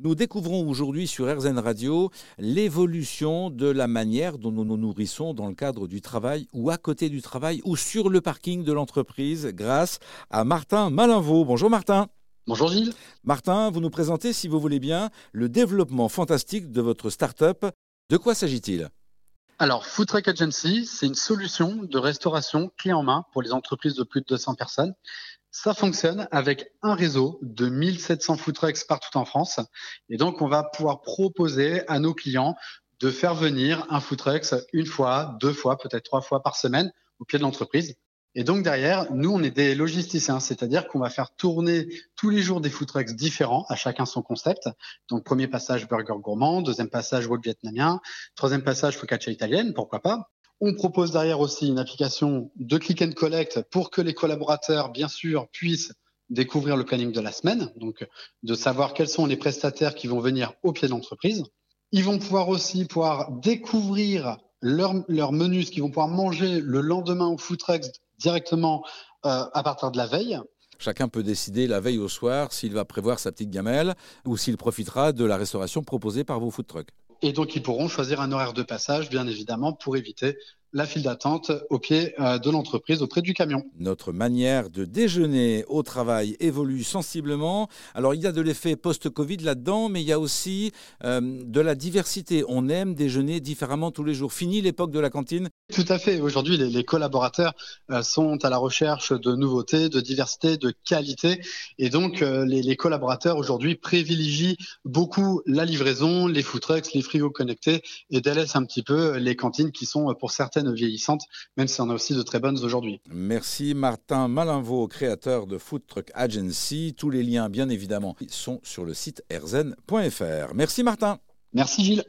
Nous découvrons aujourd'hui sur RZN Radio l'évolution de la manière dont nous nous nourrissons dans le cadre du travail ou à côté du travail ou sur le parking de l'entreprise grâce à Martin Malinvaux. Bonjour Martin. Bonjour Gilles. Martin, vous nous présentez, si vous voulez bien, le développement fantastique de votre start-up. De quoi s'agit-il? Alors, Food Truck Agency, c'est une solution de restauration clé en main pour les entreprises de plus de 200 personnes. Ça fonctionne avec un réseau de 1700 food partout en France. Et donc, on va pouvoir proposer à nos clients de faire venir un food une fois, deux fois, peut-être trois fois par semaine au pied de l'entreprise. Et donc derrière, nous, on est des logisticiens, c'est-à-dire qu'on va faire tourner tous les jours des food différents, à chacun son concept. Donc premier passage burger gourmand, deuxième passage wok vietnamien, troisième passage focaccia italienne, pourquoi pas. On propose derrière aussi une application de click and collect pour que les collaborateurs, bien sûr, puissent découvrir le planning de la semaine, donc de savoir quels sont les prestataires qui vont venir au pied de l'entreprise. Ils vont pouvoir aussi pouvoir découvrir leur, leur menu, ce qu'ils vont pouvoir manger le lendemain au food trucks directement euh, à partir de la veille. Chacun peut décider la veille au soir s'il va prévoir sa petite gamelle ou s'il profitera de la restauration proposée par vos food trucks. Et donc, ils pourront choisir un horaire de passage, bien évidemment, pour éviter la file d'attente au pied euh, de l'entreprise, auprès du camion. Notre manière de déjeuner au travail évolue sensiblement. Alors il y a de l'effet post-Covid là-dedans, mais il y a aussi euh, de la diversité. On aime déjeuner différemment tous les jours. Fini l'époque de la cantine Tout à fait. Aujourd'hui, les, collaborateurs euh, sont à la recherche de nouveautés, de diversité, de qualité. Et donc, les, les, collaborateurs aujourd'hui privilégient beaucoup la livraison, les food trucks, les frigos connectés et délaissent un petit peu les cantines qui sont pour certaines vieillissantes, même si on a aussi de très bonnes aujourd'hui. Merci Martin Malinvaux, créateur de Food Truck Agency. Tous les liens, bien évidemment, sont sur le site erzen.fr. Merci Martin. Merci Gilles.